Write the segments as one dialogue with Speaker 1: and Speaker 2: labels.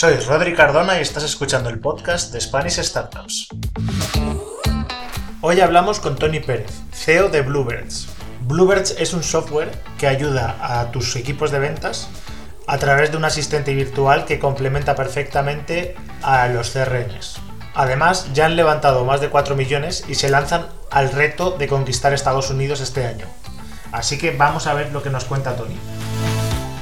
Speaker 1: Soy Rodri Cardona y estás escuchando el podcast de Spanish Startups. Hoy hablamos con Tony Pérez, CEO de Bluebirds. Bluebirds es un software que ayuda a tus equipos de ventas a través de un asistente virtual que complementa perfectamente a los CRMs. Además, ya han levantado más de 4 millones y se lanzan al reto de conquistar Estados Unidos este año. Así que vamos a ver lo que nos cuenta Tony.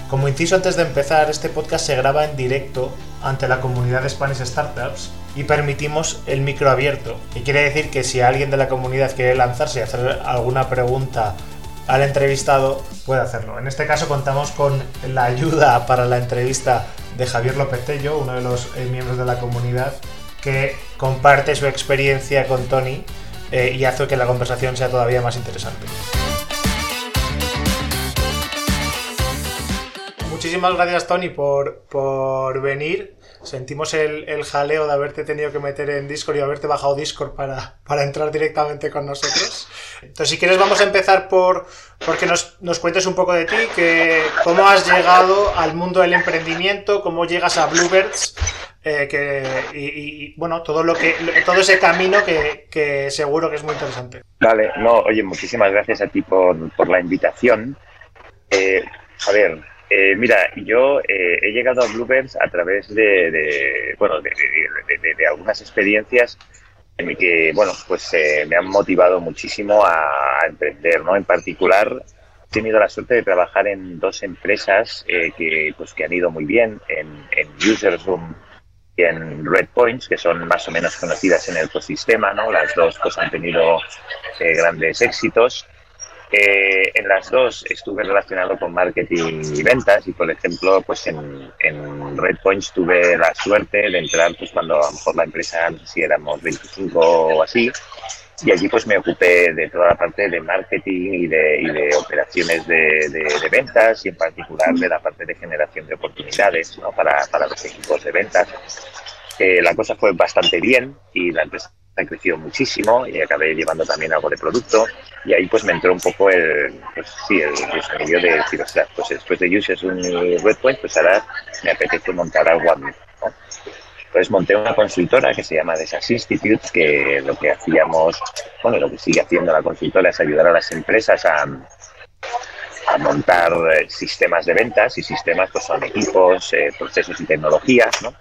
Speaker 1: Como inciso antes de empezar, este podcast se graba en directo ante la comunidad de Spanish Startups y permitimos el micro abierto, que quiere decir que si alguien de la comunidad quiere lanzarse y hacer alguna pregunta al entrevistado, puede hacerlo. En este caso contamos con la ayuda para la entrevista de Javier López Tello, uno de los eh, miembros de la comunidad, que comparte su experiencia con Tony eh, y hace que la conversación sea todavía más interesante. Muchísimas gracias, Tony, por, por venir. Sentimos el, jaleo de haberte tenido que meter en Discord y haberte bajado Discord para, para entrar directamente con nosotros. Entonces, si quieres, vamos a empezar por porque nos, nos cuentes un poco de ti, que, cómo has llegado al mundo del emprendimiento, cómo llegas a Bluebirds, eh, que, y, bueno, todo lo que todo ese camino que, que, seguro que es muy interesante.
Speaker 2: Vale, no, oye, muchísimas gracias a ti por, por la invitación. Eh, a ver, eh, mira, yo eh, he llegado a Bluebirds a través de, bueno, de, algunas experiencias en que, bueno, pues eh, me han motivado muchísimo a, emprender, ¿no? En particular, he tenido la suerte de trabajar en dos empresas que, pues, que han ido muy bien, en, en Userzoom y en Redpoints, que son más o menos conocidas en el ecosistema, ¿no? Las dos pues han tenido grandes éxitos. Eh, en las dos estuve relacionado con marketing y ventas y, por ejemplo, pues en, en Redpoints tuve la suerte de entrar pues cuando a lo mejor la empresa, si éramos 25 o así, y allí pues me ocupé de toda la parte de marketing y de, y de operaciones de, de, ventas y en particular de la parte de generación de oportunidades ¿no? para, para los equipos de ventas. Eh, la cosa fue bastante bien y la empresa ha crecido muchísimo y acabé llevando también algo de producto y ahí pues me entró un poco el, pues sí, el de decir, o sea, pues después de Users y Redpoint, pues ahora me apetece montar algo a mí, ¿no? Entonces monté una consultora que se llama Desas Institute, que lo que hacíamos, bueno, lo que sigue haciendo la consultora es ayudar a las empresas a, a montar eh, sistemas de ventas y sistemas pues son equipos, eh, procesos y tecnologías, ¿no?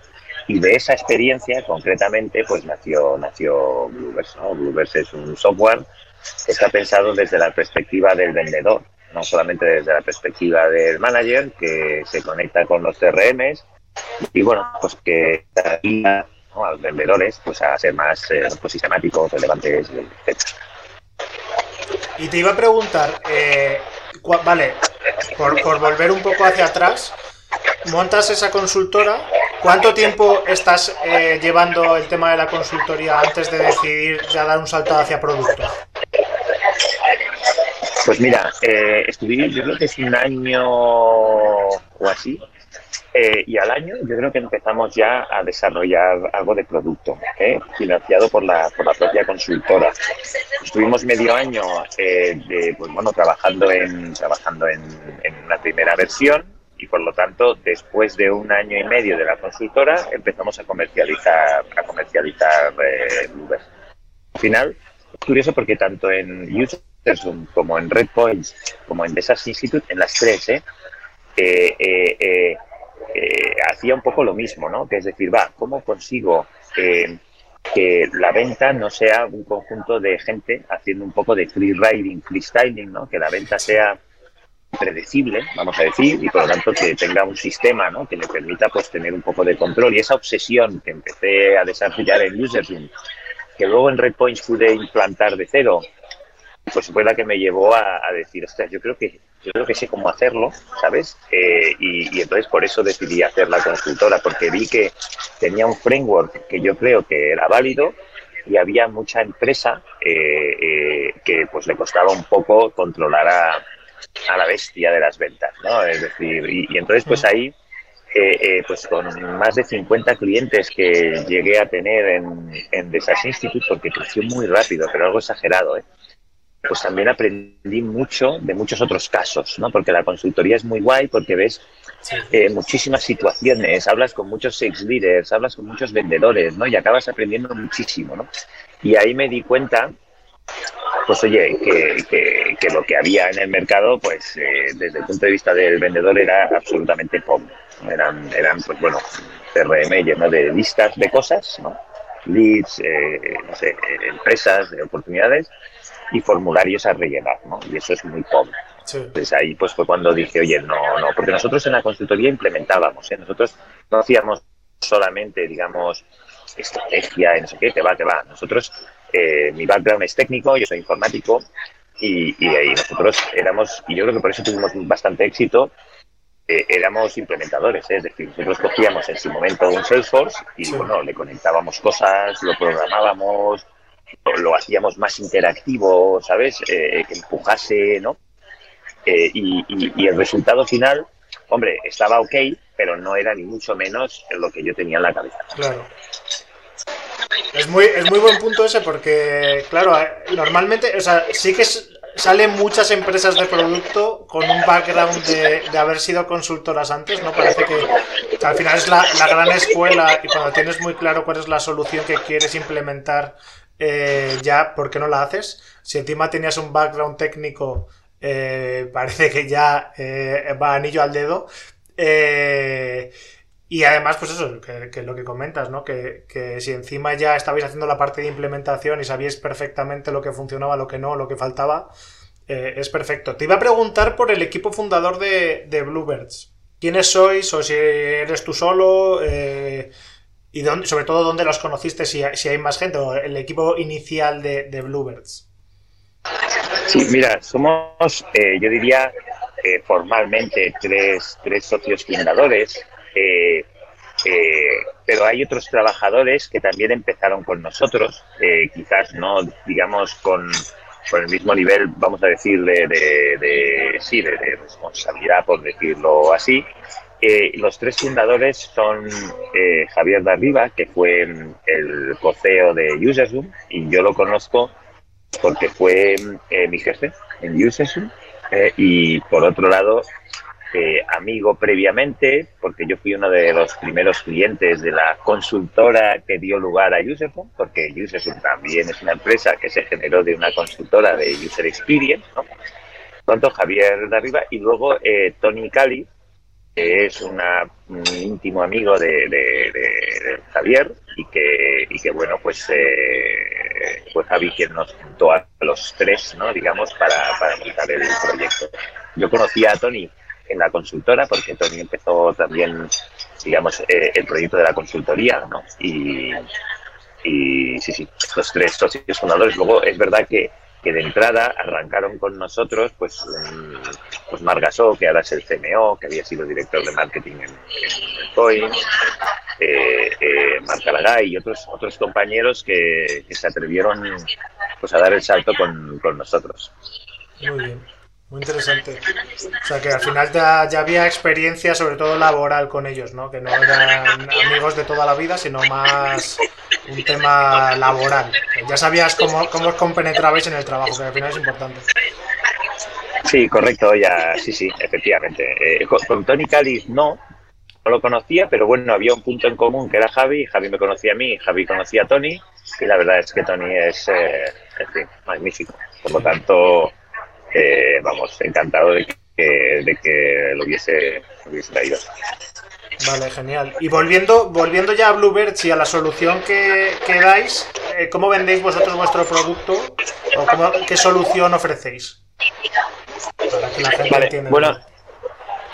Speaker 2: Y de esa experiencia, concretamente, pues nació, nació Blueverse. ¿no? es un software que está pensado desde la perspectiva del vendedor, no solamente desde la perspectiva del manager, que se conecta con los CRMs y, bueno, pues que ayuda a los vendedores pues, a ser más eh, pues, sistemáticos, relevantes, etc.
Speaker 1: Y te iba a preguntar, eh, vale, por, por volver un poco hacia atrás, montas esa consultora ¿Cuánto tiempo estás eh, llevando el tema de la consultoría antes de decidir ya dar un salto hacia producto?
Speaker 2: Pues mira, eh, estuve, yo creo que es un año o así, eh, y al año yo creo que empezamos ya a desarrollar algo de producto, ¿eh? financiado por la, por la propia consultora. Estuvimos medio año de, pues, bueno, trabajando, en, trabajando en, en una primera versión y por lo tanto después de un año y medio de la consultora empezamos a comercializar a comercializar eh, Al final curioso porque tanto en Userzoom como en Redpoints como en Desas Institute en las tres eh, eh, eh, hacía un poco lo mismo, ¿no? Que es decir, va, ¿cómo consigo que la venta no sea un conjunto de gente haciendo un poco de free riding, freestyling, ¿no? Que la venta sea predecible, vamos a decir, y por lo tanto que tenga un sistema ¿no? que le permita pues tener un poco de control. Y esa obsesión que empecé a desarrollar en Userzoom, que luego en Redpoints pude implantar de cero, pues fue la que me llevó a, decir, ostras, yo creo que yo creo que sé cómo hacerlo, ¿sabes? Eh, y, entonces por eso decidí hacer la consultora, porque vi que tenía un framework que yo creo que era válido y había mucha empresa eh, eh, que pues le costaba un poco controlar a, a la bestia de las ventas, ¿no? Es decir, y, entonces pues ahí, eh, eh, pues con más de 50 clientes que llegué a tener en, en Desas Institute, porque creció muy rápido, pero algo exagerado, ¿eh? pues también aprendí mucho de muchos otros casos, ¿no? Porque la consultoría es muy guay porque ves eh, muchísimas situaciones, hablas con muchos sales leaders, hablas con muchos vendedores, ¿no? Y acabas aprendiendo muchísimo, ¿no? Y ahí me di cuenta, pues oye, que, que, lo que había en el mercado, pues eh, desde el punto de vista del vendedor era absolutamente pobre. Eran, eran pues bueno, CRM lleno de listas de cosas, ¿no? Leads, eh, no sé, empresas, de oportunidades y formularios a rellenar, ¿no? Y eso es muy pobre. Entonces ahí pues fue cuando dije, oye, no, no, porque nosotros en la consultoría implementábamos, ¿eh? nosotros no hacíamos solamente, digamos, estrategia y no sé qué, que va, que va. Nosotros, eh, mi background es técnico, yo soy informático y, y, nosotros éramos, y yo creo que por eso tuvimos bastante éxito, eh, éramos implementadores, ¿eh? es decir, nosotros cogíamos en su momento un Salesforce y bueno, le conectábamos cosas, lo programábamos, lo, hacíamos más interactivo, ¿sabes? Eh, que empujase, ¿no? Eh, y, el resultado final, hombre, estaba ok, pero no era ni mucho menos lo que yo tenía en la cabeza.
Speaker 1: Claro. Es muy, es muy buen punto ese porque, claro, eh, normalmente, o sea, sí que salen muchas empresas de producto con un background de, de, haber sido consultoras antes, ¿no? Parece que, al final es la, la, gran escuela y cuando tienes muy claro cuál es la solución que quieres implementar eh, ya, ¿por qué no la haces? Si encima tenías un background técnico, eh, parece que ya eh, va anillo al dedo. Y además, pues eso, que, lo que comentas, ¿no? Que, que, si encima ya estabais haciendo la parte de implementación y sabíais perfectamente lo que funcionaba, lo que no, lo que faltaba, es perfecto. Te iba a preguntar por el equipo fundador de, de Bluebirds. ¿Quiénes sois? ¿O si eres tú solo? Y sobre todo, ¿dónde los conociste? Si, si, hay más gente o el equipo inicial de, de Bluebirds.
Speaker 2: Sí, mira, somos, eh, yo diría, eh, formalmente tres, tres socios fundadores, eh, pero hay otros trabajadores que también empezaron con nosotros, quizás no, digamos, con, con, el mismo nivel, vamos a decir, de, sí, de, responsabilidad, por decirlo así, eh, los tres fundadores son eh, Javier Darriba, que fue el coceo de Usersum, y yo lo conozco porque fue eh, mi jefe en Usersum, y por otro lado, amigo previamente, porque yo fui uno de los primeros clientes de la consultora que dio lugar a Usersum, porque Usersum también es una empresa que se generó de una consultora de User Experience, ¿no? Tanto Javier Darriba y luego Tony Cali, es un íntimo amigo de, Javier y que, que bueno, pues eh, fue Javi quien nos juntó a los tres, ¿no? digamos, para, para montar el proyecto. Yo conocí a Tony en la consultora porque Tony empezó también, digamos, eh, el proyecto de la consultoría. Y, sí, sí, los tres socios fundadores. Luego es verdad que que de entrada arrancaron con nosotros, pues, pues Margasó, que ahora es el CMO, que había sido director de marketing en, en Coin, eh, eh, Marc y otros, otros compañeros que, se atrevieron pues, a dar el salto con, con nosotros.
Speaker 1: Muy bien. Muy interesante. O sea, que al final ya, ya, había experiencia, sobre todo laboral, con ellos, ¿no? Que no eran amigos de toda la vida, sino más un tema laboral. Ya sabías cómo, cómo os compenetrabais en el trabajo, que al final es importante.
Speaker 2: Sí, correcto, ya, sí, sí, efectivamente. Eh, con, Tony Cáliz no, no lo conocía, pero bueno, había un punto en común que era Javi, Javi me conocía a mí, Javi conocía a Tony, y la verdad es que Tony es, eh, en fin, magnífico. Por lo tanto, eh, vamos, encantado de que, de que lo hubiese, hubiese traído.
Speaker 1: Vale, genial. Y volviendo, volviendo ya a Bluebirds y a la solución que, que dais, eh, ¿cómo vendéis vosotros vuestro producto? ¿O cómo, qué solución ofrecéis?
Speaker 2: Para que la gente vale, Bueno,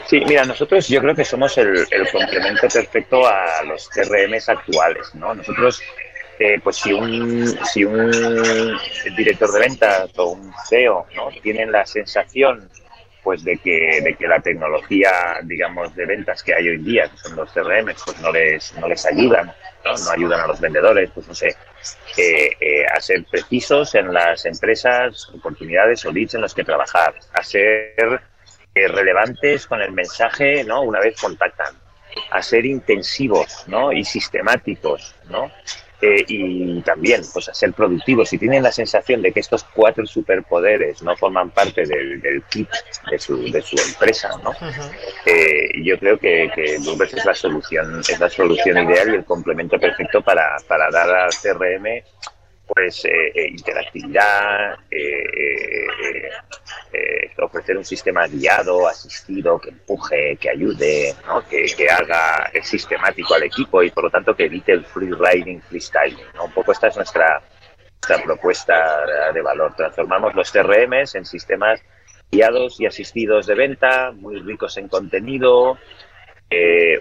Speaker 2: sí, mira, nosotros yo creo que somos el, el complemento perfecto a los CRMs actuales, ¿no? Nosotros pues si un, si un director de ventas o un CEO ¿no? tienen la sensación pues de que, de que la tecnología, digamos, de ventas que hay hoy día, que son los CRM, pues no les, no les ayudan, ¿no? no ayudan a los vendedores, pues no sé, eh, eh, a ser precisos en las empresas, oportunidades o leads en los que trabajar, a ser eh, relevantes con el mensaje, ¿no? Una vez contactan, a ser intensivos, ¿no? Y sistemáticos, ¿no? Eh, y también pues a ser productivos. Si tienen la sensación de que estos cuatro superpoderes no forman parte del, kit de su, de su empresa, ¿no? Eh, yo creo que, que es la solución, es la solución ideal y el complemento perfecto para, para dar al CRM pues eh, eh, interactividad, eh, ofrecer un sistema guiado, asistido, que empuje, que ayude, que, haga sistemático al equipo y por lo tanto que evite el free riding, freestyling. Un poco esta es nuestra, nuestra propuesta de valor. Transformamos los CRMs en sistemas guiados y asistidos de venta, muy ricos en contenido,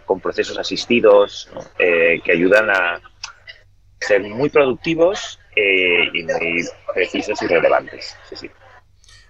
Speaker 2: con procesos asistidos que ayudan a ser muy productivos eh, y muy precisos y relevantes. Sí, sí.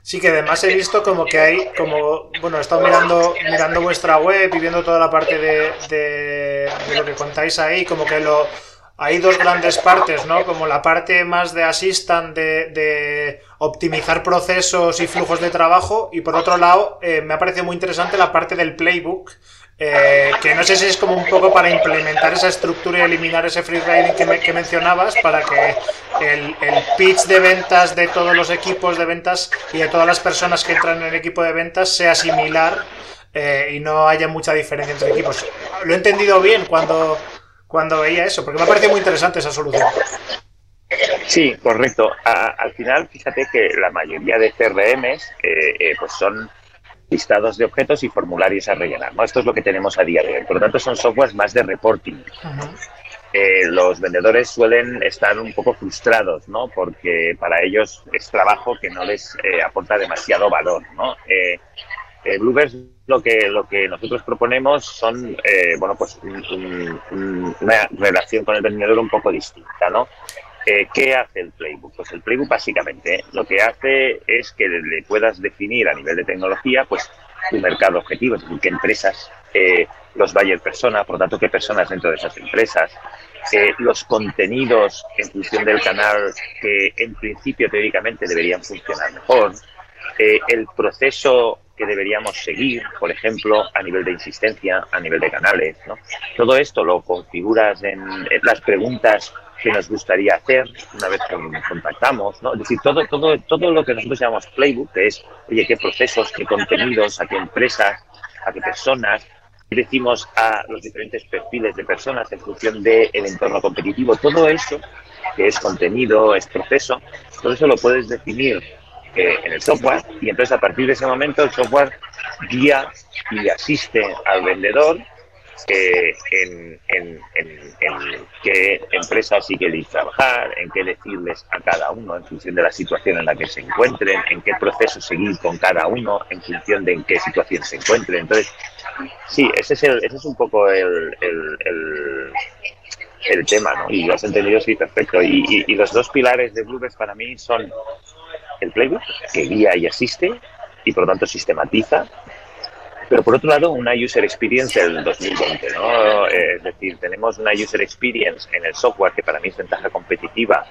Speaker 1: Sí, que además he visto como que hay, como, bueno, he estado mirando, mirando vuestra web y viendo toda la parte de, de, lo que contáis ahí, como que lo, hay dos grandes partes, ¿no? Como la parte más de assistant, de, de optimizar procesos y flujos de trabajo, y por otro lado, eh, me ha parecido muy interesante la parte del playbook, eh, que no sé si es como un poco para implementar esa estructura y eliminar ese free riding que, mencionabas para que el, pitch de ventas de todos los equipos de ventas y de todas las personas que entran en el equipo de ventas sea similar eh, y no haya mucha diferencia entre equipos. Lo he entendido bien cuando, cuando veía eso, porque me ha parecido muy interesante esa solución.
Speaker 2: Sí, correcto. al final, fíjate que la mayoría de CRMs eh, pues son listados de objetos y formularios a rellenar. ¿no? Esto es lo que tenemos a día de hoy. Por lo tanto, son softwares más de reporting. Eh, los vendedores suelen estar un poco frustrados, ¿no? Porque para ellos es trabajo que no les eh, aporta demasiado valor, ¿no? Eh, eh lo que lo que nosotros proponemos son bueno pues una relación con el vendedor un poco distinta, ¿no? Eh, ¿Qué hace el Playbook? Pues el Playbook básicamente lo que hace es que le puedas definir a nivel de tecnología pues tu mercado objetivo, es decir, qué empresas, eh, los buyer persona, por lo tanto, qué personas dentro de esas empresas, eh, los contenidos en función del canal que en principio teóricamente deberían funcionar mejor, el proceso que deberíamos seguir, por ejemplo, a nivel de insistencia, a nivel de canales. ¿no? Todo esto lo configuras en las preguntas que nos gustaría hacer una vez que nos contactamos, ¿no? Es decir, todo, todo, todo lo que nosotros llamamos playbook, que es, oye, qué procesos, qué contenidos, a qué empresas, a qué personas, decimos a los diferentes perfiles de personas en función del entorno competitivo, todo eso, que es contenido, es proceso, todo eso lo puedes definir eh, en el software y entonces a partir de ese momento el software guía y asiste al vendedor en, en, qué empresas sí que trabajar, en qué decirles a cada uno en función de la situación en la que se encuentren, en qué proceso seguir con cada uno en función de en qué situación se encuentren. Entonces, sí, ese es, el, ese es un poco el, el, el, tema, ¿no? Y lo has entendido, sí, perfecto. Y, y, los dos pilares de Bluebird para mí son el playbook, que guía y asiste, y por lo tanto sistematiza pero por otro lado, una user experience del 2020, ¿no? Es decir, tenemos una user experience en el software que para mí es ventaja competitiva,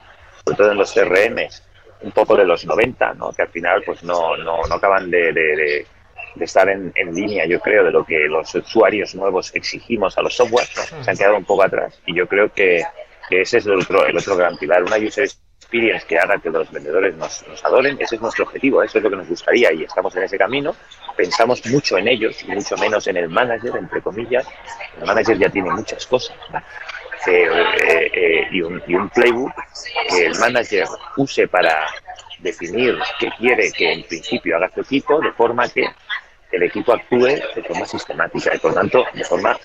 Speaker 2: sobre todo en los CRMs, un poco de los 90, ¿no? Que al final pues no, no, no acaban de, de, de, estar en, en, línea, yo creo, de lo que los usuarios nuevos exigimos a los software, Se han quedado un poco atrás y yo creo que, que ese es el otro, el otro gran pilar, una user experience que haga que los vendedores nos, nos, adoren, ese es nuestro objetivo, eso es lo que nos gustaría y estamos en ese camino. Pensamos mucho en ellos y mucho menos en el manager, entre comillas. El manager ya tiene muchas cosas. Eh, eh, y, un, y un playbook que el manager use para definir qué quiere que en principio haga su equipo, de forma que el equipo actúe de forma sistemática y por tanto de forma,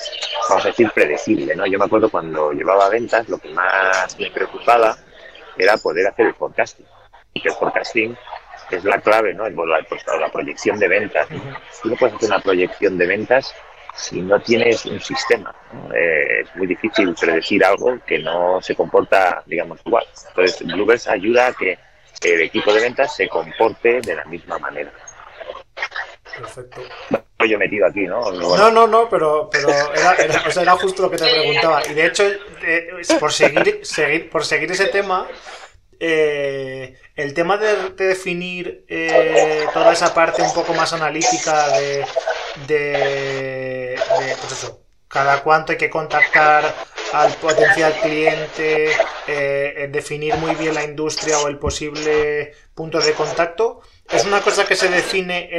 Speaker 2: vamos a decir, predecible. ¿no? Yo me acuerdo cuando llevaba ventas, lo que más me preocupaba era poder hacer el forecasting. Y que el forecasting es la clave, ¿no? La, pues, la proyección de ventas. Tú no puedes hacer una proyección de ventas si no tienes un sistema. Eh, es muy difícil predecir algo que no se comporta, digamos, igual. Entonces, Bluebirds ayuda a que el equipo de ventas se comporte de la misma manera.
Speaker 1: Perfecto.
Speaker 2: Estoy yo metido aquí, ¿no?
Speaker 1: No, no, no, pero, pero era, era, justo lo que te preguntaba. Y de hecho, eh, por, seguir, seguir, por seguir ese tema, eh, el tema de, definir eh, toda esa parte un poco más analítica de, de, pues eso, cada cuánto hay que contactar al potencial cliente, eh, definir muy bien la industria o el posible punto de contacto? ¿Es una cosa que se define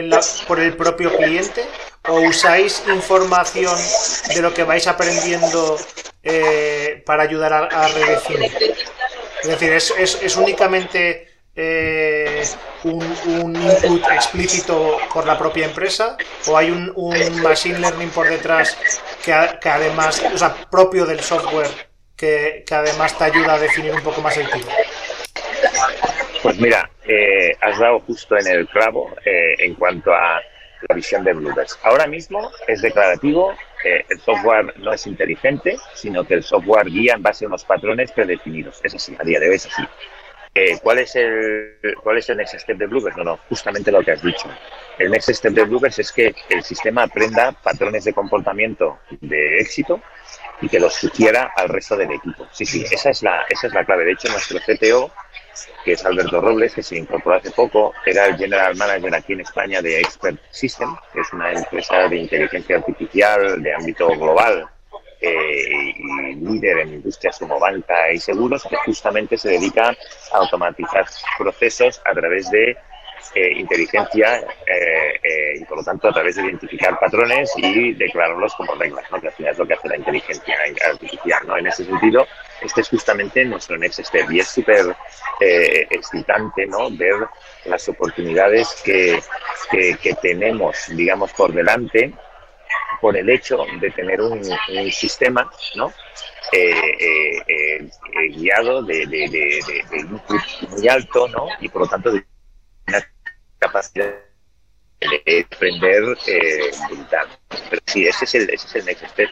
Speaker 1: por el propio cliente o usáis información de lo que vais aprendiendo eh, para ayudar a, redefinir? Es decir, ¿es, únicamente eh, un, input explícito por la propia empresa o hay un, machine learning por detrás que, además, o sea, propio del software que, que además te ayuda a definir un poco más el tipo?
Speaker 2: Pues mira, eh, has dado justo en el clavo eh, en cuanto a la visión de Bluebirds. Ahora mismo es declarativo, eh, el software no es inteligente, sino que el software guía en base a unos patrones predefinidos. Es así, a día de hoy es así. ¿cuál, es el, ¿Cuál es el next step de Bluebirds? No, no, justamente lo que has dicho. El next step de Bluebirds es que el sistema aprenda patrones de comportamiento de éxito y que los sugiera al resto del equipo. Sí, sí, esa es la, esa es la clave. De hecho, nuestro CTO que es Alberto Robles, que se incorporó hace poco, era el General Manager aquí en España de Expert System, que es una empresa de inteligencia artificial de ámbito global eh, y líder en industrias como banca y seguros, que justamente se dedica a automatizar procesos a través de eh, inteligencia eh, eh, y por lo tanto a través de identificar patrones y declararlos como reglas, ¿no? que al final es lo que hace la inteligencia artificial. ¿no? En ese sentido, este es justamente nuestro next step y es súper excitante ¿no? ver las oportunidades que, que, tenemos, digamos, por delante por el hecho de tener un, sistema ¿no? guiado de, de, de, de, input muy alto ¿no? y por lo tanto de capacidad de aprender eh, Pero sí, ese es el, ese es el next step.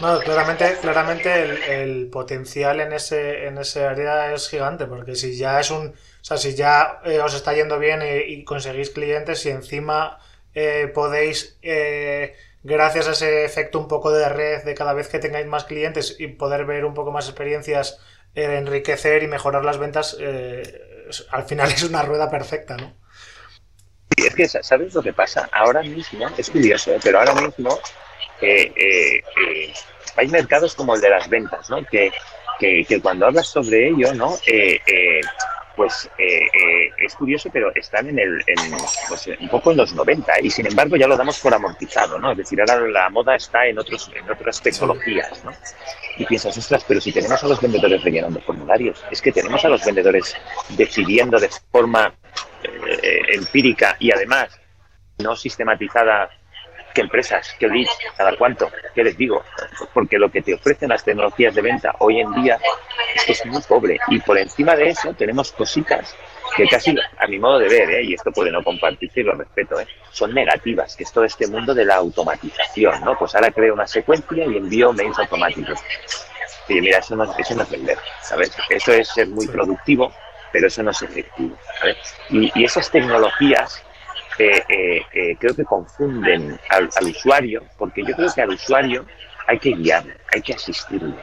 Speaker 1: No, claramente, claramente el, potencial en ese, en ese área es gigante, porque si ya es un, o sea, si ya eh, os está yendo bien y, conseguís clientes y encima eh, podéis, eh, gracias a ese efecto un poco de red de cada vez que tengáis más clientes y poder ver un poco más experiencias, enriquecer y mejorar las ventas, al final es una rueda perfecta, ¿no?
Speaker 2: es que, ¿sabes lo que pasa? Ahora mismo, es curioso, ¿eh? pero ahora mismo eh, eh, hay mercados como el de las ventas, ¿no? Que, que, cuando hablas sobre ello, ¿no? Pues es curioso, pero están en el, pues, un poco en los 90 y sin embargo ya lo damos por amortizado, ¿no? Es decir, ahora la moda está en, otros, en otras tecnologías, ¿no? Y piensas, ostras, pero si tenemos a los vendedores rellenando formularios, es que tenemos a los vendedores decidiendo de forma eh, empírica y además no sistematizada empresas, que leads, cada cuánto, ¿qué les digo? Porque lo que te ofrecen las tecnologías de venta hoy en día es que es muy pobre y por encima de eso tenemos cositas que casi, a mi modo de ver, ¿eh? y esto puede no compartirse y lo respeto, ¿eh? son negativas, que es todo este mundo de la automatización, ¿no? Pues ahora creo una secuencia y envío mails automáticos. Y mira, eso no, eso no es vender, ¿sabes? Eso es ser muy productivo, pero eso no es efectivo. Y, esas tecnologías eh, eh, eh, creo que confunden al, usuario, porque yo creo que al usuario hay que guiarlo, hay que asistirle.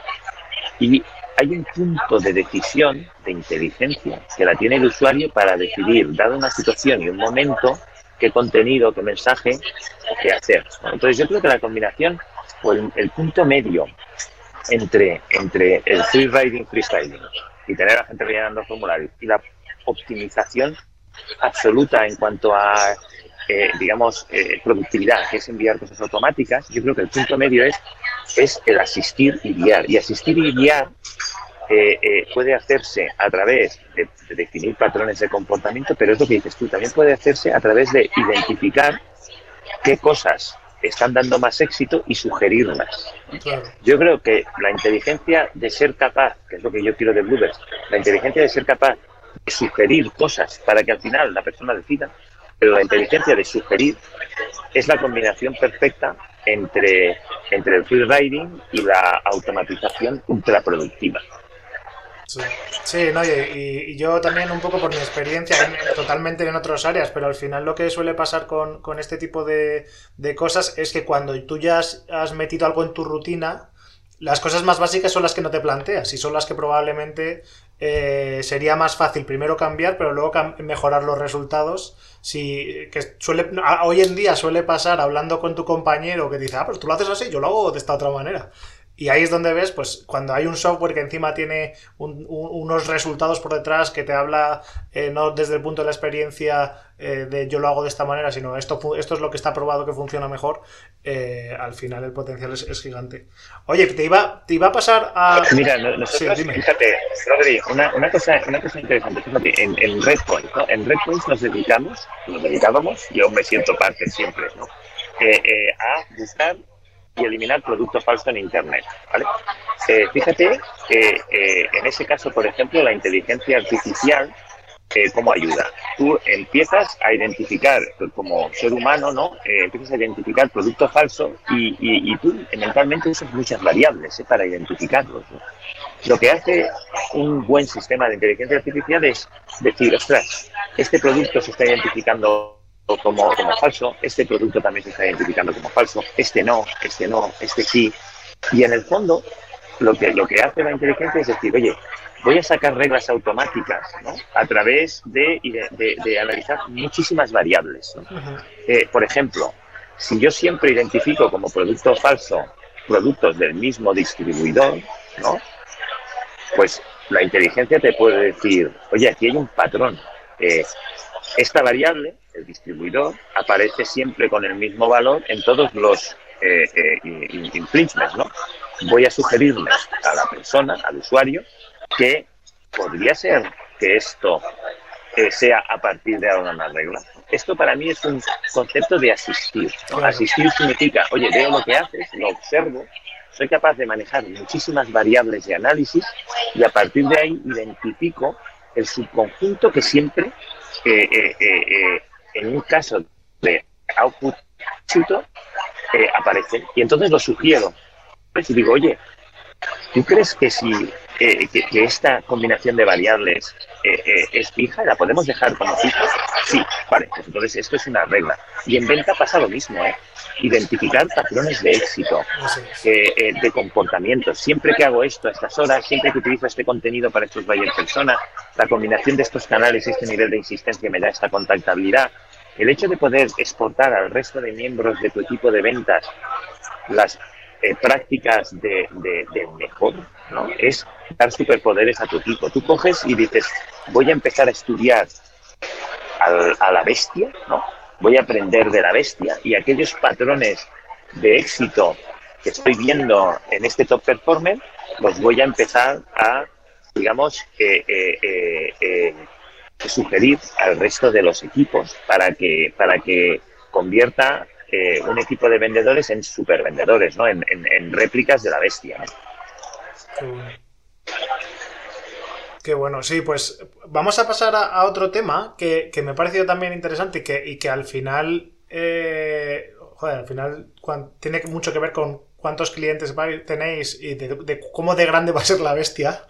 Speaker 2: Y hay un punto de decisión, de inteligencia, que la tiene el usuario para decidir, dada una situación y un momento, qué contenido, qué mensaje qué hacer. Entonces yo creo que la combinación o el, punto medio entre, entre el free riding, freestyling y tener a la gente rellenando formularios y la optimización absoluta en cuanto a, eh, digamos, eh, productividad, que es enviar cosas automáticas, yo creo que el punto medio es, es el asistir y guiar. Y asistir y guiar eh, puede hacerse a través de, de, definir patrones de comportamiento, pero es lo que dices tú, también puede hacerse a través de identificar qué cosas están dando más éxito y sugerirlas. Yo creo que la inteligencia de ser capaz, que es lo que yo quiero de Bluebirds, la inteligencia de ser capaz sugerir cosas para que al final la persona decida, pero la inteligencia de sugerir es la combinación perfecta entre, entre el free riding y la automatización ultraproductiva.
Speaker 1: Sí, no, y, yo también un poco por mi experiencia, totalmente en otras áreas, pero al final lo que suele pasar con, este tipo de, cosas es que cuando tú ya has, metido algo en tu rutina, las cosas más básicas son las que no te planteas y son las que probablemente eh, sería más fácil primero cambiar, pero luego mejorar los resultados. Si, que suele, hoy en día suele pasar hablando con tu compañero que dice, ah, pues tú lo haces así, yo lo hago de esta otra manera. Y ahí es donde ves, pues, cuando hay un software que encima tiene unos resultados por detrás que te habla eh, no desde el punto de la experiencia eh, de yo lo hago de esta manera, sino esto, esto es lo que está probado que funciona mejor, eh, al final el potencial es, gigante. Oye, te iba, te iba a pasar a...
Speaker 2: Mira, nosotros, fíjate, Rodri, una, una, cosa, una cosa interesante, fíjate, en, en Redpoint, ¿no? En Redpoint nos dedicamos, nos dedicábamos, yo me siento parte siempre, ¿no? a buscar y eliminar producto falso en Internet. ¿vale? Eh, fíjate que eh, en ese caso, por ejemplo, la inteligencia artificial, eh, ¿cómo ayuda? Tú empiezas a identificar, como ser humano, ¿no? empiezas a identificar producto falso y, y, tú mentalmente usas muchas variables para identificarlos. Lo que hace un buen sistema de inteligencia artificial es decir, ostras, este producto se está identificando como, como falso, este producto también se está identificando como falso, este no, este no, este sí. Y en el fondo, lo que, lo que hace la inteligencia es decir, oye, voy a sacar reglas automáticas ¿no? a través de, de, de, analizar muchísimas variables. Eh, por ejemplo, si yo siempre identifico como producto falso productos del mismo distribuidor, ¿no? pues la inteligencia te puede decir, oye, aquí hay un patrón. Eh, esta variable el distribuidor aparece siempre con el mismo valor en todos los eh, eh, infringements, ¿no? Voy a sugerirle a la persona, al usuario, que podría ser que esto eh, sea a partir de ahora una regla. Esto para mí es un concepto de asistir. Asistir significa, oye, veo lo que haces, lo observo, soy capaz de manejar muchísimas variables de análisis y a partir de ahí identifico el subconjunto que siempre eh, en un caso de output chuto, eh, aparece. Y entonces lo sugiero. Y digo, oye, ¿tú crees que si eh, que, esta combinación de variables eh, eh, es fija, la podemos dejar como fija? Sí, vale, pues entonces esto es una regla. Y en venta pasa lo mismo, ¿eh? Identificar patrones de éxito, de comportamiento. Siempre que hago esto a estas horas, siempre que utilizo este contenido para estos buyer personas, la combinación de estos canales y este nivel de insistencia me da esta contactabilidad, el hecho de poder exportar al resto de miembros de tu equipo de ventas las eh, prácticas de, mejor, ¿no? Es dar superpoderes a tu equipo. Tú coges y dices, voy a empezar a estudiar a la bestia, ¿no? Voy a aprender de la bestia y aquellos patrones de éxito que estoy viendo en este top performer, los voy a empezar a, digamos, eh, eh, sugerir al resto de los equipos para que, para que convierta eh, un equipo de vendedores en supervendedores, ¿no? En, réplicas de la bestia.
Speaker 1: Qué bueno. sí, pues vamos a pasar a, otro tema que, me ha parecido también interesante y que, y que al final, eh, joder, al final tiene mucho que ver con cuántos clientes tenéis y de, cómo de grande va a ser la bestia.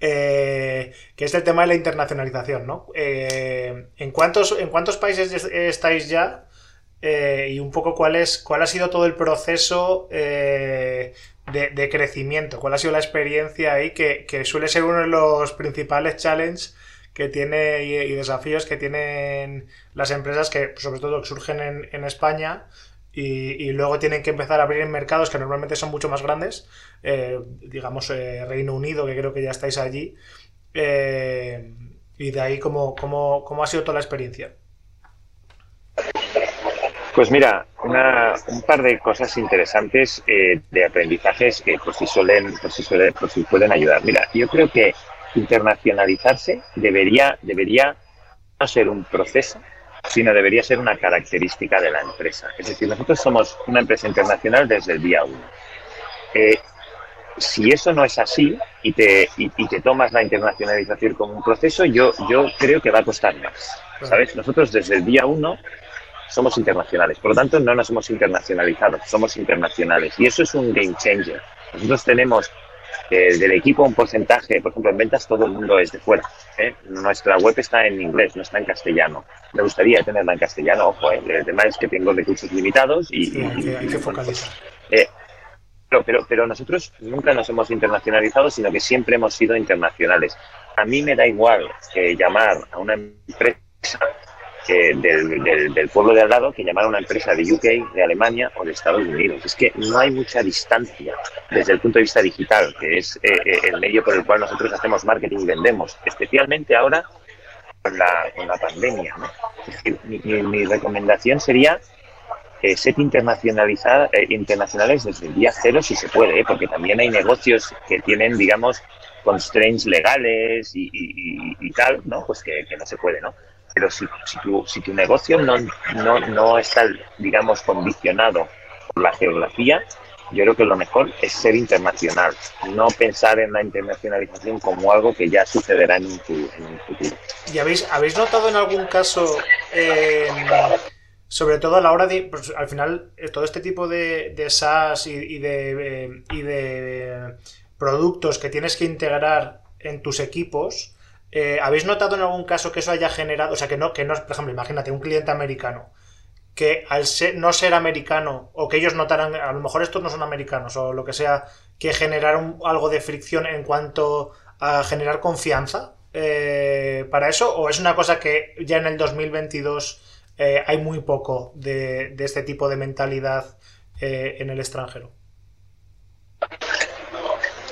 Speaker 1: Eh, que es el tema de la internacionalización, ¿no? ¿en, cuántos, ¿En cuántos países estáis ya? Eh, y un poco cuál, es, cuál ha sido todo el proceso eh, de, crecimiento, cuál ha sido la experiencia ahí, que, suele ser uno de los principales challenges que tiene y, desafíos que tienen las empresas que sobre todo surgen en, España y, luego tienen que empezar a abrir en mercados que normalmente son mucho más grandes, eh, digamos Reino Unido, que creo que ya estáis allí, y de ahí cómo, cómo, cómo ha sido toda la experiencia.
Speaker 2: Pues mira, un par de cosas interesantes eh, de aprendizajes que por si suelen, por si suelen, por si pueden ayudar. Mira, yo creo que internacionalizarse debería, debería no ser un proceso, sino debería ser una característica de la empresa. Es decir, nosotros somos una empresa internacional desde el día uno. Eh, si eso no es así y te, y, te tomas la internacionalización como un proceso, yo, yo creo que va a costar más. ¿Sabes? Nosotros desde el día uno somos internacionales. Por lo tanto, no nos hemos internacionalizado, somos internacionales. Y eso es un game changer. Nosotros tenemos eh, del equipo un porcentaje, por ejemplo, en ventas todo el mundo es de fuera. ¿eh? Nuestra web está en inglés, no está en castellano. Me gustaría tenerla en castellano, ojo, ¿eh? el tema es que tengo recursos limitados y... hay que, focalizar. pero, pero, pero nosotros nunca nos hemos internacionalizado, sino que siempre hemos sido internacionales. A mí me da igual llamar a una empresa del, pueblo de al lado que llamar a una empresa de UK, de Alemania o de Estados Unidos. Es que no hay mucha distancia desde el punto de vista digital, que es eh, eh, el medio por el cual nosotros hacemos marketing y vendemos, especialmente ahora con la, con la pandemia. mi, recomendación sería eh, ser internacionalizada, internacionales desde el día cero si se puede, porque también hay negocios que tienen, digamos, constraints legales y, tal, ¿no? Pues que, que no se puede, ¿no? Pero si, si, tu, si tu negocio no, no, no está, digamos, condicionado por la geografía, yo creo que lo mejor es ser internacional, no pensar en la internacionalización como algo que ya sucederá en un, futuro.
Speaker 1: ¿Y habéis, habéis notado en algún caso, sobre todo a la hora de, pues, al final, eh, todo este tipo de, de SaaS y, de, y de productos que tienes que integrar en tus equipos, eh, ¿Habéis notado en algún caso que eso haya generado, o sea, que no, que no, por ejemplo, imagínate un cliente americano, que al no ser americano, o que ellos notaran, a lo mejor estos no son americanos, o lo que sea, que generaron algo de fricción en cuanto a generar confianza eh, para eso, o es una cosa que ya en el 2022 eh, hay muy poco de, este tipo de mentalidad en el extranjero?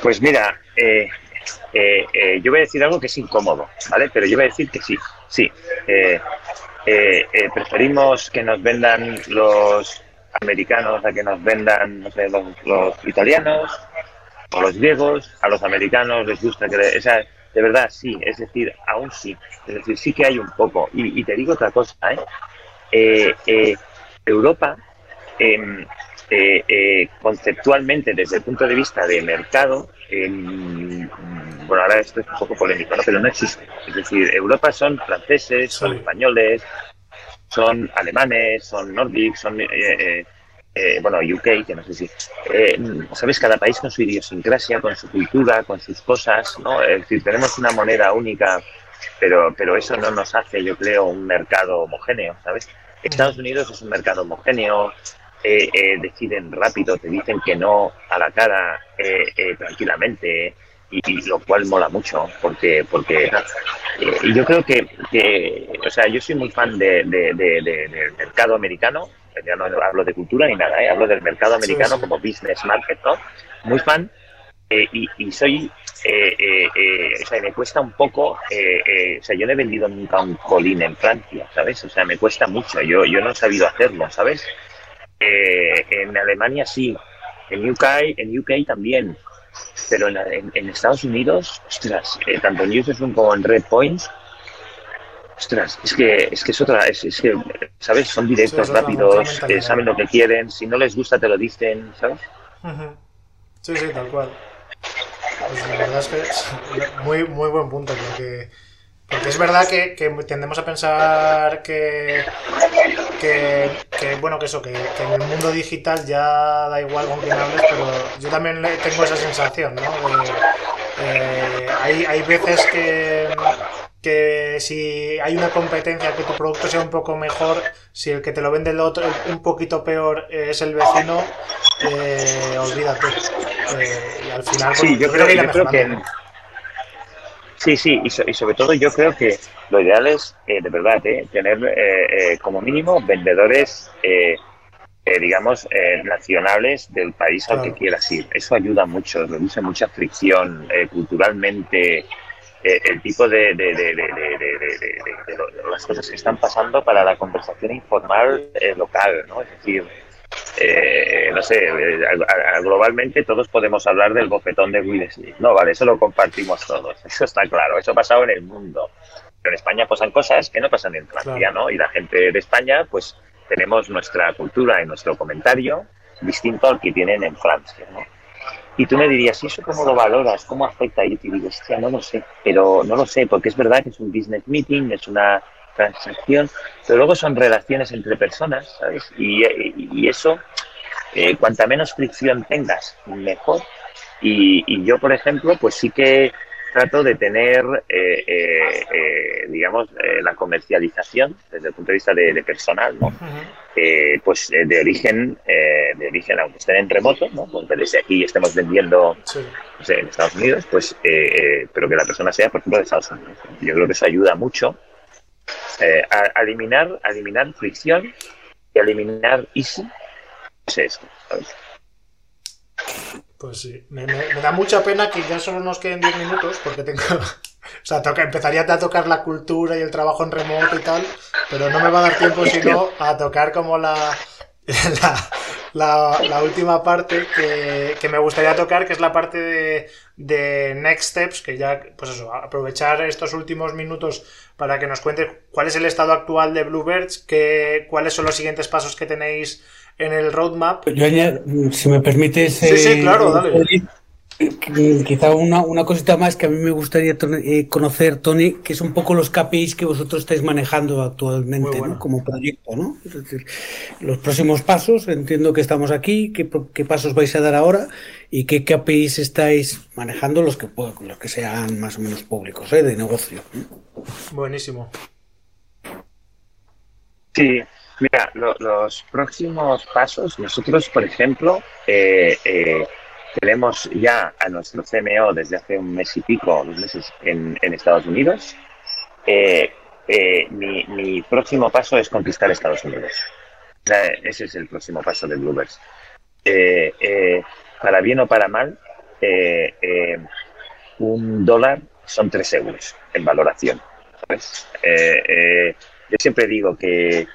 Speaker 2: Pues mira, eh, eh, yo voy a decir algo que es incómodo, ¿vale? Pero yo voy a decir que sí, sí. Eh, preferimos que nos vendan los americanos a que nos vendan, no sé, los, italianos o los griegos. A los americanos les gusta que... De verdad, sí, es decir, aún sí. Es decir, sí que hay un poco. Y, te digo otra cosa, ¿eh? Europa, em, conceptualmente, desde el punto de vista de mercado, em, bueno, ahora esto es un poco polémico, ¿no? pero no existe. Es decir, Europa son franceses, son españoles, son alemanes, son nórdicos, son, eh, eh, eh, bueno, UK, que no sé si, ¿sabes? Cada país con su idiosincrasia, con su cultura, con sus cosas, ¿no? Es decir, tenemos una moneda única, pero, pero eso no nos hace, yo creo, un mercado homogéneo, ¿sabes? Estados Unidos es un mercado homogéneo, deciden rápido, te dicen que no a la cara tranquilamente, y, lo cual mola mucho porque porque eh, yo creo que, o sea yo soy muy fan de, del mercado americano ya no hablo de cultura ni nada ¿eh? hablo del mercado americano como business market ¿no? muy fan eh, y, soy o sea me cuesta un poco o sea yo no he vendido nunca un colín en Francia sabes o sea me cuesta mucho yo yo no he sabido hacerlo sabes en Alemania sí en UK en UK también pero en, Estados Unidos, ostras, eh, tanto en Newsroom como en Red Points, ostras, es que es que es otra, es, que, ¿sabes? Son directos, rápidos, eh, saben lo que quieren, si no les gusta te lo dicen, ¿sabes?
Speaker 1: Sí, sí, tal cual. Pues la verdad es que es muy, muy buen punto, porque porque es verdad que, tendemos a pensar que, que, bueno, que eso, que, en el mundo digital ya da igual con quién hables, pero yo también tengo esa sensación, ¿no? Eh, hay, hay veces que, que si hay una competencia, que tu producto sea un poco mejor, si el que te lo vende el otro un poquito peor es el vecino, eh, olvídate. Eh, y al final,
Speaker 2: sí, yo, creo, que Sí, sí, y, sobre todo yo creo que lo ideal es, eh, de verdad, eh, tener eh, como mínimo vendedores, digamos, nacionales del país al que quieras ir. Eso ayuda mucho, reduce mucha fricción culturalmente. el tipo de, de, de, de, las cosas que están pasando para la conversación informal local, ¿no? Es decir, eh, no sé, eh, globalmente todos podemos hablar del bofetón de Will Smith. No, vale, eso lo compartimos todos, eso está claro, eso ha pasado en el mundo. Pero en España pasan cosas que no pasan en Francia, ¿no? Y la gente de España, pues tenemos nuestra cultura y nuestro comentario distinto al que tienen en Francia, ¿no? Y tú me dirías, ¿y eso cómo lo valoras? ¿Cómo afecta? Y te digo, hostia, no lo sé, pero no lo sé, porque es verdad que es un business meeting, es una transacción, pero luego son relaciones entre personas, ¿sabes? Y, eso, eh, cuanta menos fricción tengas, mejor. Y, yo, por ejemplo, pues sí que trato de tener, eh, eh, digamos, la comercialización desde el punto de vista de, personal, ¿no? pues de origen, de origen, aunque estén en remoto, ¿no? Porque desde aquí estemos vendiendo en Estados Unidos, pues, pero que la persona sea, por ejemplo, de Estados Unidos. Yo creo que eso ayuda mucho Eh, eliminar, eliminar fricción y eliminar easy es esto,
Speaker 1: Pues sí, me, da mucha pena que ya solo nos queden 10 minutos porque tengo... O sea, toca, empezaría a tocar la cultura y el trabajo en remoto y tal, pero no me va a dar tiempo sino a tocar como la, la, última parte que, me gustaría tocar, que es la parte de, de, Next Steps, que ya, pues eso, aprovechar estos últimos minutos para que nos cuente cuál es el estado actual de Bluebirds, que, cuáles son los siguientes pasos que tenéis en el roadmap.
Speaker 3: Yo si me permites...
Speaker 1: Sí, sí, claro, eh, dale.
Speaker 3: Quizá una, una, cosita más que a mí me gustaría eh, conocer, Tony, que es un poco los KPIs que vosotros estáis manejando actualmente como proyecto. ¿no? Es decir, los próximos pasos, entiendo que estamos aquí, qué, qué pasos vais a dar ahora y qué KPIs estáis manejando, los que, los que sean más o menos públicos, ¿eh? de negocio.
Speaker 1: Buenísimo.
Speaker 2: Sí, mira, los próximos pasos, nosotros, por ejemplo, eh, eh tenemos ya a nuestro CMO desde hace un mes y pico, dos meses en, Estados Unidos. Eh, eh, mi, próximo paso es conquistar Estados Unidos. ese es el próximo paso de Bluebirds. Eh, para bien o para mal, un dólar son tres euros en valoración. yo siempre digo que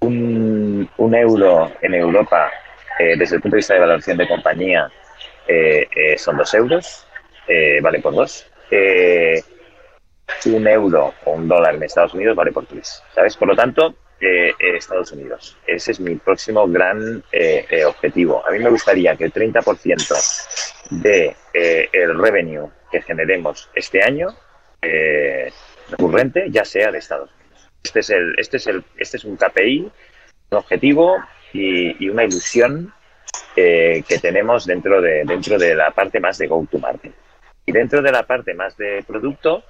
Speaker 2: un, un euro en Europa eh, desde el punto de vista de valoración de compañía, eh, eh, son dos euros, vale por dos. un euro o un dólar en Estados Unidos vale por tres, ¿sabes? Por lo tanto, Estados Unidos. Ese es mi próximo gran objetivo. A mí me gustaría que el 30% de el revenue que generemos este año recurrente ya sea de Estados Unidos. Este es el, este es el, este es un KPI, un objetivo y, una ilusión eh, que tenemos dentro de, dentro de la parte más de go-to-market. Y dentro de la parte más de producto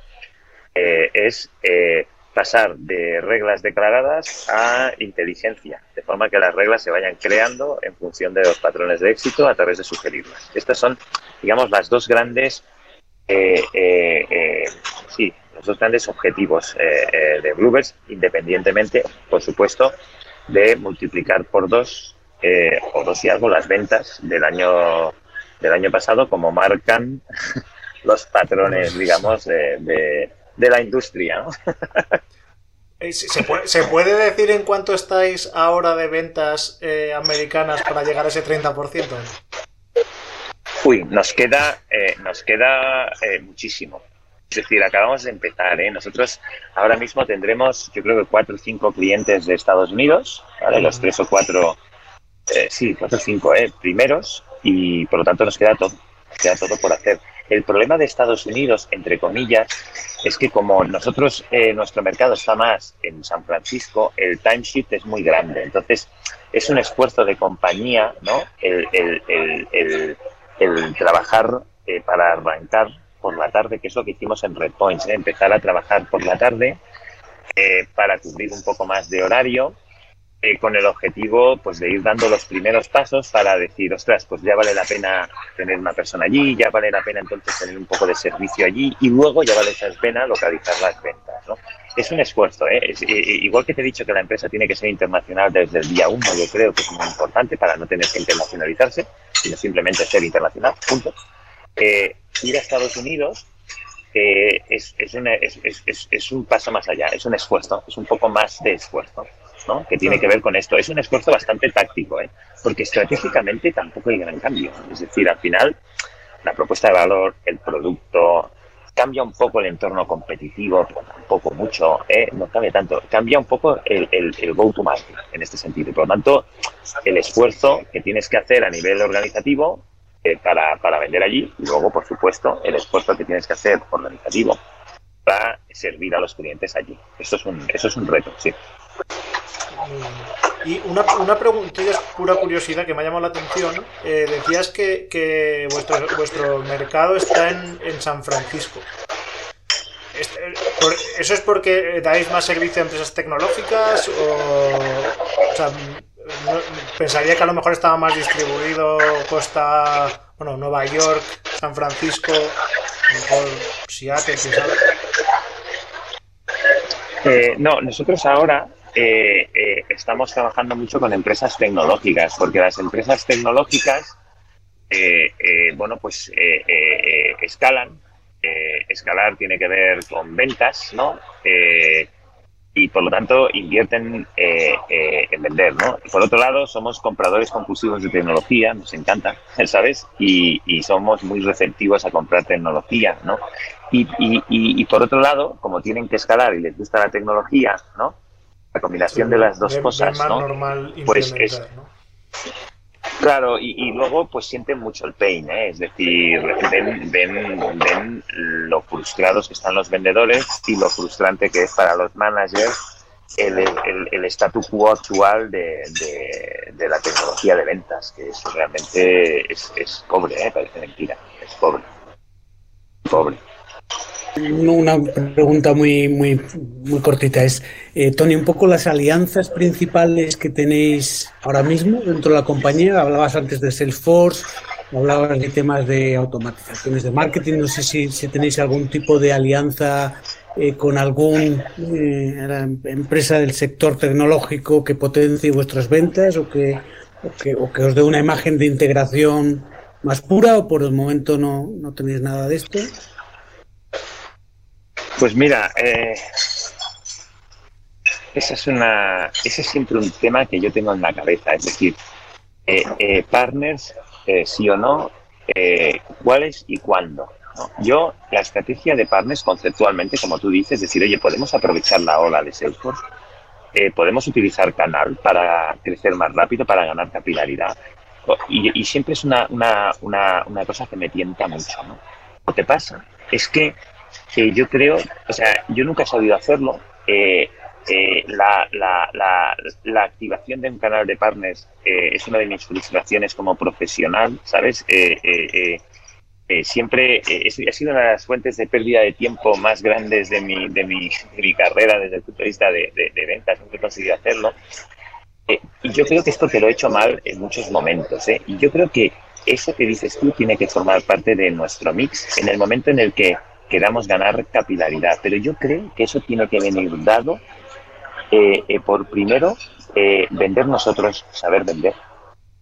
Speaker 2: eh, es eh, pasar de reglas declaradas a inteligencia, de forma que las reglas se vayan creando en función de los patrones de éxito a través de sugerirlas. Estas son, digamos, las dos grandes, sí, los dos grandes objetivos de Bluebirds, independientemente, por supuesto, de multiplicar por dos eh, o dos y algo las ventas del año del año pasado como marcan los patrones digamos de, de, la industria
Speaker 1: eh, ¿Se puede, ¿Se puede, decir en cuánto estáis ahora de ventas eh, americanas para llegar a ese 30%?
Speaker 2: Uy, nos queda, nos queda muchísimo. Es decir, acabamos de empezar. ¿eh? Nosotros ahora mismo tendremos, yo creo que cuatro o cinco clientes de Estados Unidos, ¿vale? los tres o cuatro, eh, sí, cuatro o cinco ¿eh? primeros, y por lo tanto nos queda todo, queda todo por hacer. El problema de Estados Unidos, entre comillas, es que como nosotros, eh, nuestro mercado está más en San Francisco, el timesheet es muy grande. Entonces, es un esfuerzo de compañía, ¿no? El, el, el, trabajar eh, para arrancar por la tarde, que es lo que hicimos en Red Points, ¿eh? empezar a trabajar por la tarde eh, para cubrir un poco más de horario, eh, con el objetivo pues de ir dando los primeros pasos para decir, ostras, pues ya vale la pena tener una persona allí, ya vale la pena entonces tener un poco de servicio allí y luego ya vale esa pena localizar las ventas. ¿no? Es un esfuerzo, es, igual que te he dicho que la empresa tiene que ser internacional desde el día uno, yo creo que es muy importante para no tener que internacionalizarse, sino simplemente ser internacional, punto ir a Estados Unidos eh, es, es, es, es, un paso más allá, es un esfuerzo, es un poco más de esfuerzo, ¿no? Que tiene que ver con esto. Es un esfuerzo bastante táctico, ¿eh? Porque estratégicamente tampoco hay gran cambio. Es decir, al final, la propuesta de valor, el producto, cambia un poco el entorno competitivo, pero tampoco mucho, ¿eh? no cambia tanto. Cambia un poco el, el, el go-to-market en este sentido. Por lo tanto, el esfuerzo que tienes que hacer a nivel organizativo eh, para, para, vender allí. Y luego, por supuesto, el esfuerzo que tienes que hacer organizativo para servir a los clientes allí. Eso es un, eso es un reto, sí.
Speaker 1: Y una, una pregunta, es pura curiosidad que me ha llamado la atención. Eh, decías que, que, vuestro, vuestro mercado está en, en San Francisco. Este, ¿Eso es porque dais más servicio a empresas tecnológicas? O, o sea, pensaría que a lo mejor estaba más distribuido costa, bueno, Nueva York, San Francisco, a lo mejor Seattle,
Speaker 2: Eh, no, nosotros ahora eh, eh, estamos trabajando mucho con empresas tecnológicas, porque las empresas tecnológicas, bueno, pues escalan. escalar tiene que ver con ventas, ¿no? Y por lo tanto invierten en vender, ¿no? por otro lado, somos compradores compulsivos de tecnología, nos encanta, ¿sabes? Y, y somos muy receptivos a comprar tecnología, ¿no? Y, y, y, por otro lado, como tienen que escalar y les gusta la tecnología, ¿no? La combinación de las dos cosas, ¿no? pues es, Claro, y, luego pues sienten mucho el pain, ¿eh? es decir, ven, ven, ven, lo frustrados que están los vendedores y lo frustrante que es para los managers el, el, el statu quo actual de, de, la tecnología de ventas, que es realmente es, es pobre, ¿eh? parece mentira, es pobre. Pobre.
Speaker 3: Una pregunta muy, muy, muy cortita es, eh, Tony, un poco las alianzas principales que tenéis ahora mismo dentro de la compañía. Hablabas antes de Salesforce, hablabas de temas de automatizaciones de marketing. No sé si, si tenéis algún tipo de alianza eh, con alguna eh, empresa del sector tecnológico que potencie vuestras ventas o que, o que, o que os dé una imagen de integración más pura o por el momento no, no tenéis nada de esto.
Speaker 2: Pues mira, eh, ese es siempre un tema que yo tengo en la cabeza, es decir, eh, eh, partners, sí o no, cuáles y cuándo. Yo, la estrategia de partners conceptualmente, como tú dices, es decir, oye, podemos aprovechar la ola de Salesforce, podemos utilizar canal para crecer más rápido, para ganar capilaridad. Y, siempre es una, una, una, una, cosa que me tienta mucho. ¿no? Lo pasa es que que yo creo, o sea, yo nunca he sabido hacerlo. Eh, eh, la, la, la, la, activación de un canal de partners eh, es una de mis frustraciones como profesional, ¿sabes? siempre ha sido una de las fuentes de pérdida de tiempo más grandes de mi, de mi, de mi carrera desde el punto de vista de, de, ventas, nunca he conseguido hacerlo. y yo creo que esto te lo he hecho mal en muchos momentos. Y yo creo que eso que dices tú tiene que formar parte de nuestro mix en el momento en el que queramos ganar capilaridad. Pero yo creo que eso tiene que venir dado eh, eh, por primero eh, vender nosotros, saber vender,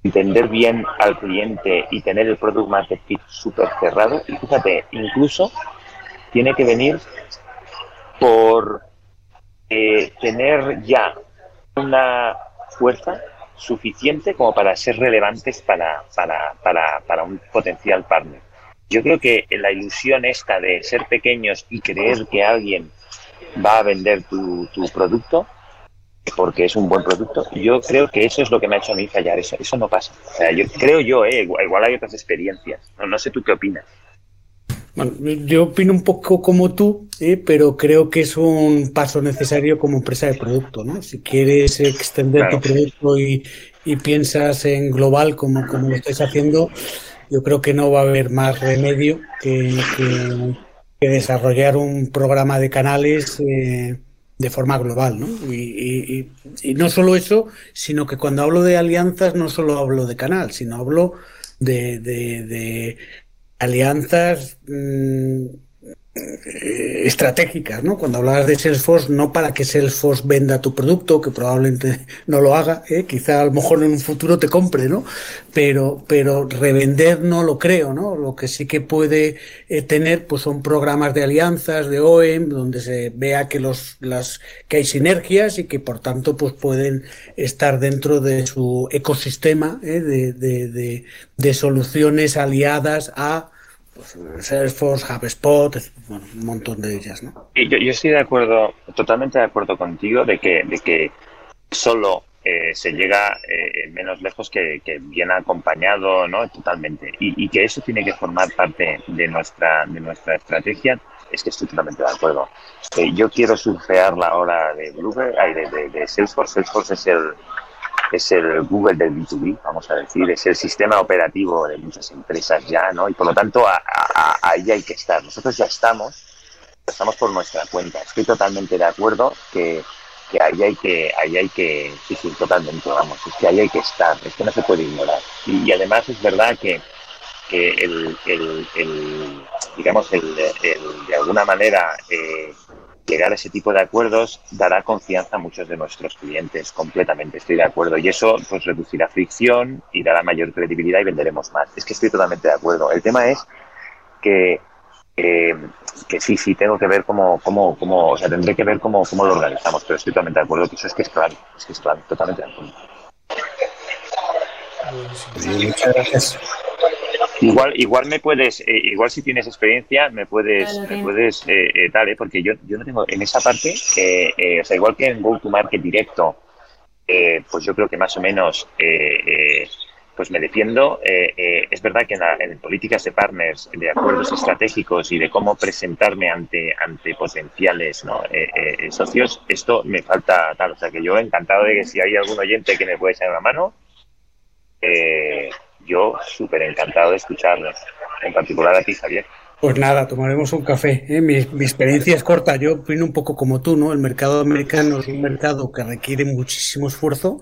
Speaker 2: entender bien al cliente y tener el product market fit súper cerrado. Y fíjate, incluso tiene que venir por tener ya una fuerza suficiente como para ser relevantes para, para, para, para un potencial partner. Yo creo que la ilusión esta de ser pequeños y creer que alguien va a vender tu, producto porque es un buen producto, yo creo que eso es lo que me ha hecho a mí fallar, eso, eso no pasa. O sea, yo creo yo, eh, igual, hay otras experiencias, no, no sé tú qué opinas.
Speaker 3: Bueno, yo opino un poco como tú, eh, pero creo que es un paso necesario como empresa de producto, ¿no? Si quieres extender tu producto y, y, piensas en global como, como lo estáis haciendo, yo creo que no va a haber más remedio que, desarrollar un programa de canales eh, de forma global, ¿no? Y, no solo eso, sino que cuando hablo de alianzas no solo hablo de canal, sino hablo de, alianzas mm, eh, estratégicas, ¿no? Cuando hablabas de Salesforce, no para que Salesforce venda tu producto, que probablemente no lo haga, ¿eh? quizá a lo mejor en un futuro te compre, ¿no? Pero, pero revender no lo creo, ¿no? Lo que sí que puede eh, tener, pues son programas de alianzas, de OEM, donde se vea que los, las, que hay sinergias y que por tanto, pues pueden estar dentro de su ecosistema de, de, de soluciones aliadas a pues, Salesforce, HubSpot, bueno, un montón de ellas, ¿no?
Speaker 2: Yo, yo, estoy de acuerdo, totalmente de acuerdo contigo de que, de que solo eh, se llega eh, menos lejos que, bien acompañado, ¿no? Totalmente. Y, que eso tiene que formar parte de nuestra, de nuestra estrategia, es que estoy totalmente de acuerdo. Eh, yo quiero surfear la hora de Blueberry, de, de Salesforce. Salesforce es el, es el Google del B2B, vamos a decir, es el sistema operativo de muchas empresas ya, ¿no? Y por lo tanto, ahí hay que estar. Nosotros ya estamos, estamos por nuestra cuenta. Estoy totalmente de acuerdo que, que ahí hay que, ahí hay que, sí, sí, totalmente, vamos, es que ahí hay que estar, es que no se puede ignorar. Y, además es verdad que, que el, digamos, el, de alguna manera, eh, llegar a ese tipo de acuerdos dará confianza a muchos de nuestros clientes, completamente, estoy de acuerdo. Y eso pues reducirá fricción y dará mayor credibilidad y venderemos más. Es que estoy totalmente de acuerdo. El tema es que, que sí, sí, tengo que ver cómo, cómo, cómo, o sea, tendré que ver cómo, cómo lo organizamos, pero estoy totalmente de acuerdo que eso es que es claro, es que es claro, totalmente de acuerdo.
Speaker 3: Muchas gracias.
Speaker 2: Igual, igual me puedes, eh, igual si tienes experiencia, me puedes, me puedes eh, eh, tal, porque yo, yo no tengo en esa parte, o sea, igual que en Go to Market directo, pues yo creo que más o menos, pues me defiendo. es verdad que en, políticas de partners, de acuerdos estratégicos y de cómo presentarme ante, ante potenciales socios, esto me falta tal, o sea, que yo encantado de que si hay algún oyente que me puede echar una mano, eh, yo súper encantado de escucharlos, en particular a ti, Javier.
Speaker 3: Pues nada, tomaremos un café. ¿eh? Mi, experiencia es corta. Yo opino un poco como tú, ¿no? El mercado americano es un mercado que requiere muchísimo esfuerzo.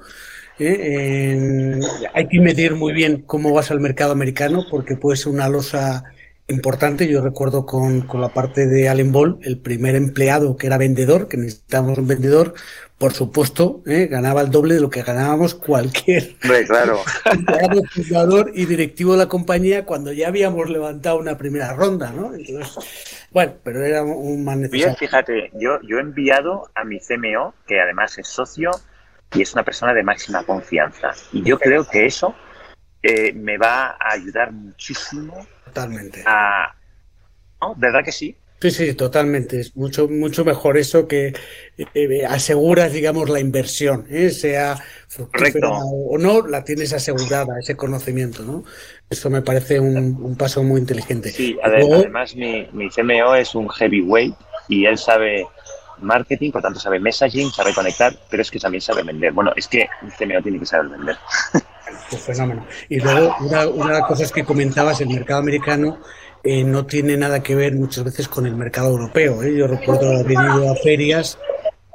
Speaker 3: ¿eh? hay que medir muy bien cómo vas al mercado americano porque puede ser una losa importante. Yo recuerdo con, con la parte de Allen Ball, el primer empleado que era vendedor, que necesitábamos un vendedor, por supuesto, ¿eh? ganaba el doble de lo que ganábamos cualquier
Speaker 2: claro.
Speaker 3: fundador y directivo de la compañía cuando ya habíamos levantado una primera ronda, ¿no? bueno, pero era un más necesario.
Speaker 2: fíjate, yo, yo he enviado a mi CMO, que además es socio y es una persona de máxima confianza. Y yo creo que eso eh, me va a ayudar muchísimo.
Speaker 3: Totalmente.
Speaker 2: A... ¿No? ¿Verdad que sí?
Speaker 3: Sí, sí, totalmente. Es mucho, mucho mejor eso que eh, aseguras, digamos, la inversión, ¿eh? sea fructífera o no, la tienes asegurada, ese conocimiento, ¿no? Eso me parece un, paso muy inteligente.
Speaker 2: Sí, además mi, mi CMO es un heavyweight y él sabe marketing, por tanto sabe messaging, sabe conectar, pero es que también sabe vender. Bueno, es que un CMO tiene que saber vender.
Speaker 3: Pues fenómeno. Y luego, una, una de las cosas que comentabas, el mercado americano eh, no tiene nada que ver muchas veces con el mercado europeo. ¿eh? Yo recuerdo haber ido a ferias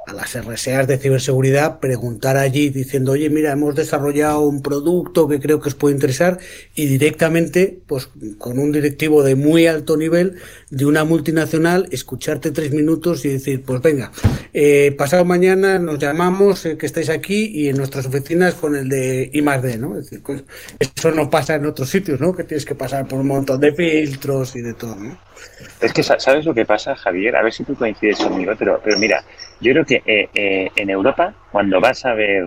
Speaker 3: a las RSAs de ciberseguridad, preguntar allí diciendo, oye, mira, hemos desarrollado un producto que creo que os puede interesar y directamente, pues con un directivo de muy alto nivel de una multinacional, escucharte tres minutos y decir, pues venga, eh, pasado mañana nos llamamos, eh, que estáis aquí y en nuestras oficinas con el de I más D, ¿no? Es decir, pues, eso no pasa en otros sitios, ¿no? Que tienes que pasar por un montón de filtros y de todo, ¿no?
Speaker 2: Es que, ¿sabes lo que pasa, Javier? A ver si tú coincides conmigo, pero, pero mira, yo creo que eh, eh, en Europa, cuando vas a ver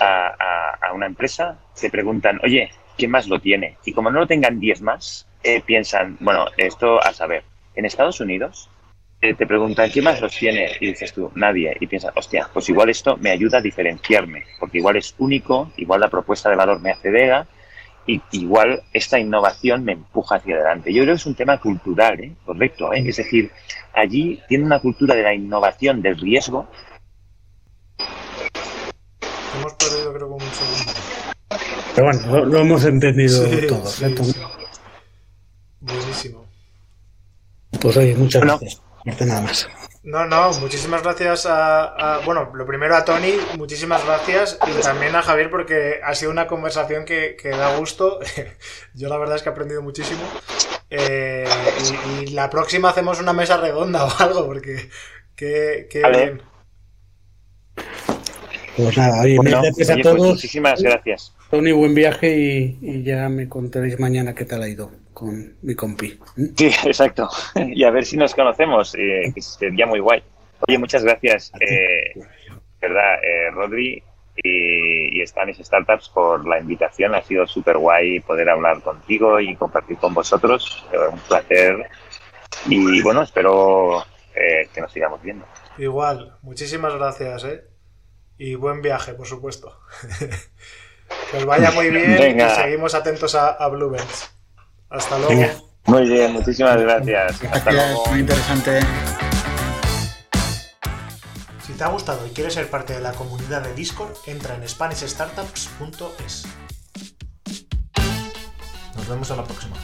Speaker 2: a, una empresa, te preguntan, oye, ¿quién más lo tiene? Y como no lo tengan 10 más, eh, piensan, bueno, esto a saber. En Estados Unidos te preguntan, ¿quién más los tiene? Y dices tú, nadie. Y piensas, hostia, pues igual esto me ayuda a diferenciarme, porque igual es único, igual la propuesta de valor me hace vega y igual esta innovación me empuja hacia adelante. Yo creo que es un tema cultural, ¿eh? correcto. ¿eh? Es decir, allí tiene una cultura de la innovación, del riesgo.
Speaker 1: Hemos perdido, creo, un segundo.
Speaker 3: Pero bueno, lo, hemos entendido todos. ¿eh?
Speaker 1: Buenísimo.
Speaker 3: Pues oye, muchas gracias. nada más.
Speaker 1: No, no, muchísimas gracias a, bueno, lo primero a Tony, muchísimas gracias y también a Javier porque ha sido una conversación que, da gusto. Yo la verdad es que he aprendido muchísimo. Eh, y, la próxima hacemos una mesa redonda o algo porque qué, bien.
Speaker 3: Pues nada, oye, gracias a
Speaker 2: pues
Speaker 3: todos.
Speaker 2: muchísimas gracias.
Speaker 3: Tony, buen viaje y, ya me contaréis mañana qué tal ha ido con mi compi.
Speaker 2: Sí, exacto. Y a ver si nos conocemos, eh, que sería muy guay. Oye, muchas gracias, eh, ¿verdad, eh, Rodri? Y, y Spanish Startups por la invitación. Ha sido súper guay poder hablar contigo y compartir con vosotros. un placer. Y bueno, espero que nos sigamos viendo.
Speaker 1: Igual, muchísimas gracias, ¿eh? Y buen viaje, por supuesto. que os vaya muy bien y seguimos atentos a, a Bluebirds. Hasta luego.
Speaker 2: Muy bien, muchísimas gracias. Hasta luego.
Speaker 3: Muy interesante.
Speaker 1: Si te ha gustado y quieres ser parte de la comunidad de Discord, entra en SpanishStartups.es. Nos vemos a la próxima.